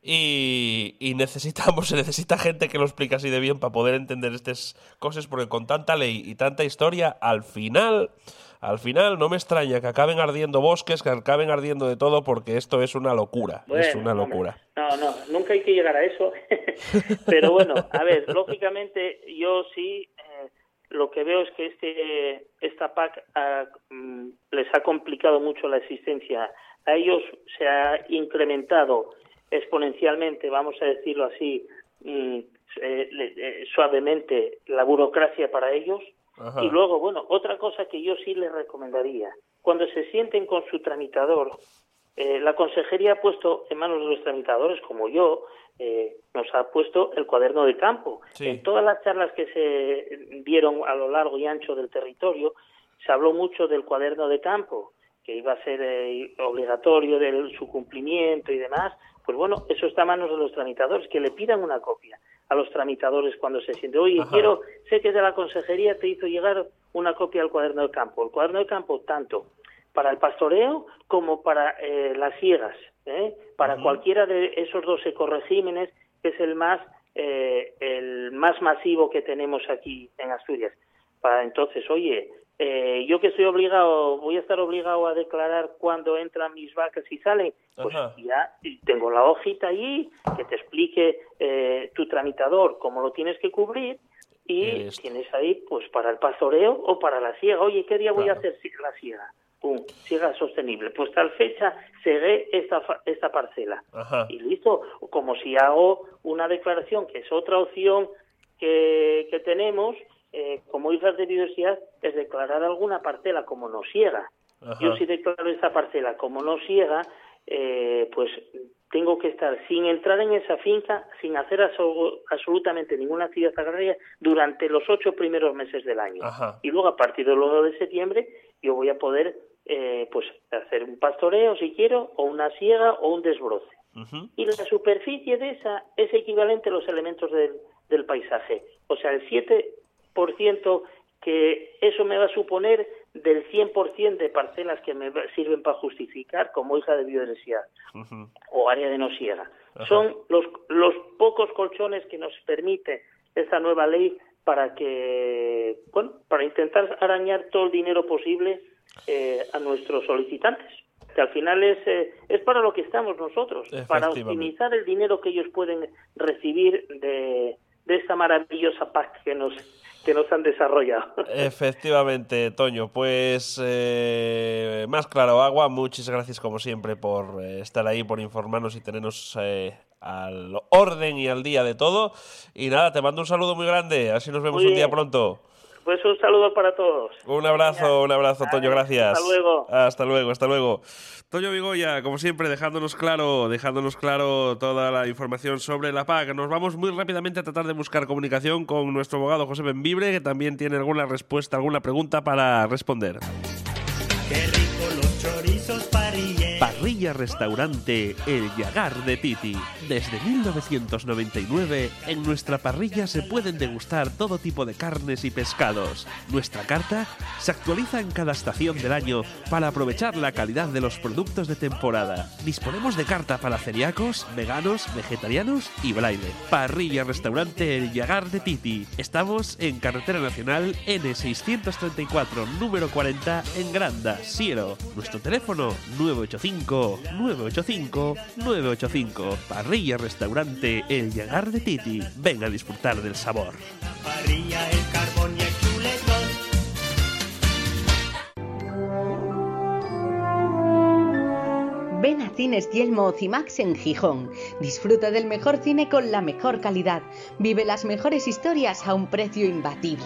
Y, y necesitamos, se necesita gente que lo explique así de bien para poder entender estas cosas, porque con tanta ley y tanta historia, al final, al final no me extraña que acaben ardiendo bosques, que acaben ardiendo de todo, porque esto es una locura, es una hombre, locura. No, no, nunca hay que llegar a eso. Pero bueno, a ver, lógicamente yo sí eh, lo que veo es que este esta PAC ha, mm, les ha complicado mucho la existencia. A ellos se ha incrementado exponencialmente, vamos a decirlo así, mm, eh, eh, suavemente, la burocracia para ellos. Ajá. Y luego, bueno, otra cosa que yo sí les recomendaría, cuando se sienten con su tramitador, eh, la consejería ha puesto en manos de los tramitadores, como yo, eh, nos ha puesto el cuaderno de campo. Sí. En todas las charlas que se dieron a lo largo y ancho del territorio, se habló mucho del cuaderno de campo, que iba a ser eh, obligatorio de su cumplimiento y demás. Pues bueno, eso está en manos de los tramitadores, que le pidan una copia a los tramitadores cuando se siente. Oye, Ajá. quiero, sé que de la consejería te hizo llegar una copia del cuaderno de campo. El cuaderno de campo, tanto para el pastoreo como para eh, las ciegas, ¿eh? para cualquiera de esos dos ecoregímenes, que es el más, eh, el más masivo que tenemos aquí en Asturias. Para entonces, oye, eh, yo que estoy obligado, voy a estar obligado a declarar cuándo entran mis vacas y salen, pues Ajá. ya tengo la hojita allí que te explique eh, tu tramitador cómo lo tienes que cubrir y tienes ahí pues para el pastoreo o para la siega. Oye, ¿qué día voy a hacer si- la siega? Pum, siega sostenible. Pues tal fecha cegué esta, esta parcela. Ajá. Y listo, como si hago una declaración, que es otra opción que, que tenemos eh, como hijas de diversidad, es declarar alguna parcela como no siega. Ajá. Yo si declaro esta parcela como no siega, eh, pues tengo que estar sin entrar en esa finca, sin hacer aso- absolutamente ninguna actividad agraria durante los ocho primeros meses del año. Ajá. Y luego a partir del 1 de septiembre yo voy a poder eh, pues hacer un pastoreo si quiero, o una siega o un desbroce. Y la superficie de esa es equivalente a los elementos del, del paisaje. O sea, el 7% que eso me va a suponer del 100% de parcelas que me sirven para justificar como hija de biodiversidad o área de no siega. Ajá. Son los, los pocos colchones que nos permite esta nueva ley para que, bueno, para intentar arañar todo el dinero posible eh, a nuestros solicitantes. Que al final es, eh, es para lo que estamos nosotros, para optimizar el dinero que ellos pueden recibir de, de esta maravillosa PAC que nos, que nos han desarrollado. Efectivamente, Toño. Pues eh, más claro agua. Muchas gracias como siempre por eh, estar ahí, por informarnos y tenernos eh, al orden y al día de todo. Y nada, te mando un saludo muy grande. Así nos vemos un día pronto. Pues un saludo para todos. Un abrazo, un abrazo, Toño, gracias. hasta luego. Hasta luego, hasta luego. Toño Vigoya, como siempre, dejándonos claro, dejándonos claro toda la información sobre la PAC. Nos vamos muy rápidamente a tratar de buscar comunicación con nuestro abogado José Benvibre, que también tiene alguna respuesta, alguna pregunta para responder. Qué Restaurante El Yagar de Titi. Desde 1999, en nuestra parrilla se pueden degustar todo tipo de carnes y pescados. Nuestra carta se actualiza en cada estación del año para aprovechar la calidad de los productos de temporada. Disponemos de carta para celíacos, veganos, vegetarianos y braille. Parrilla Restaurante El Yagar de Titi. Estamos en Carretera Nacional N634, número 40, en Granda, Siero. Nuestro teléfono 985 985 985. Parrilla Restaurante El Yagar de Titi. Ven a disfrutar del sabor. Parrilla, el carbón y el chuletón. Ven a Cines Yelmo o Cimax en Gijón. Disfruta del mejor cine con la mejor calidad. Vive las mejores historias a un precio imbatible.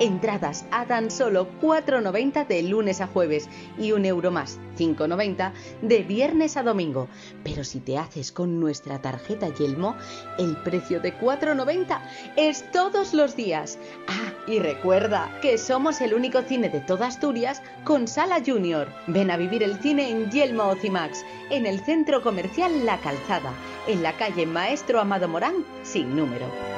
Entradas a tan solo 4,90 de lunes a jueves y un euro más, 5,90 de viernes a domingo. Pero si te haces con nuestra tarjeta Yelmo, el precio de 4,90 es todos los días. Ah, y recuerda que somos el único cine de toda Asturias con sala junior. Ven a vivir el cine en Yelmo Ocimax, en el centro comercial La Calzada, en la calle Maestro Amado Morán, sin número.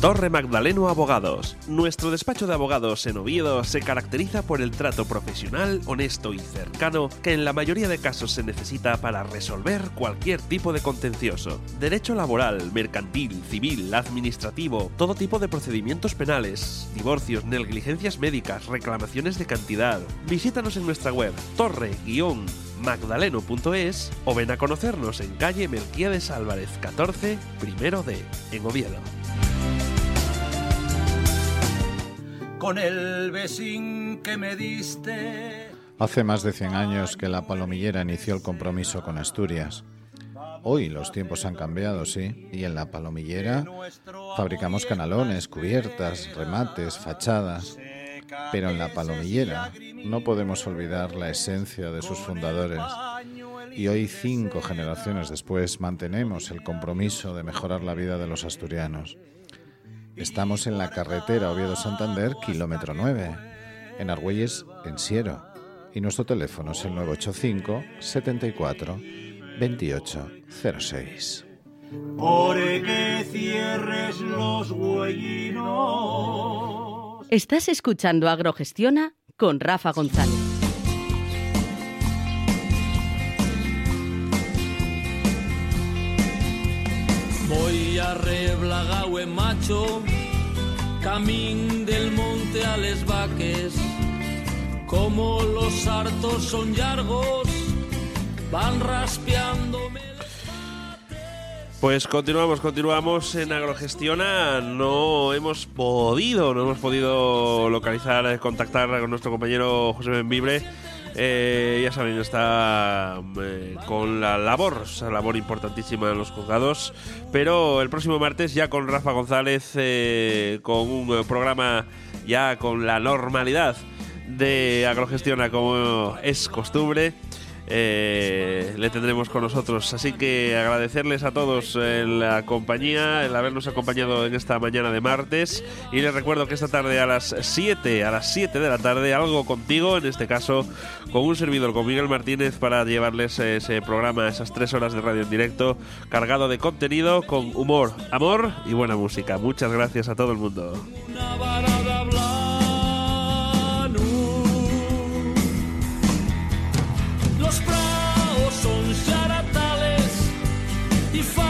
Torre Magdaleno Abogados. Nuestro despacho de abogados en Oviedo se caracteriza por el trato profesional, honesto y cercano que en la mayoría de casos se necesita para resolver cualquier tipo de contencioso. Derecho laboral, mercantil, civil, administrativo, todo tipo de procedimientos penales, divorcios, negligencias médicas, reclamaciones de cantidad. Visítanos en nuestra web torre-magdaleno.es o ven a conocernos en calle Melquiades Álvarez 14, primero D, en Oviedo. Con el besín que me diste. Hace más de 100 años que la palomillera inició el compromiso con Asturias. Hoy los tiempos han cambiado, sí, y en la palomillera fabricamos canalones, cubiertas, remates, fachadas. Pero en la palomillera no podemos olvidar la esencia de sus fundadores. Y hoy, cinco generaciones después, mantenemos el compromiso de mejorar la vida de los asturianos. Estamos en la carretera Oviedo-Santander, kilómetro 9, en Argüelles, en Siero. Y nuestro teléfono es el 985 74 2806. Por que cierres los huellinos. Estás escuchando Agrogestiona con Rafa González. Voy a reblagau en macho, camín del monte a les vaques, como los hartos son largos, van raspeándome. Pues continuamos, continuamos en Agrogestiona. No hemos podido, no hemos podido localizar, eh, contactar con nuestro compañero José Benvibre. Eh, ya saben, está eh, con la labor, esa labor importantísima en los juzgados. Pero el próximo martes ya con Rafa González, eh, con un eh, programa ya con la normalidad de Agrogestiona como es costumbre. Eh, le tendremos con nosotros. Así que agradecerles a todos eh, la compañía, el habernos acompañado en esta mañana de martes. Y les recuerdo que esta tarde a las 7, a las 7 de la tarde, algo contigo, en este caso con un servidor, con Miguel Martínez, para llevarles ese programa, esas tres horas de radio en directo, cargado de contenido, con humor, amor y buena música. Muchas gracias a todo el mundo. Y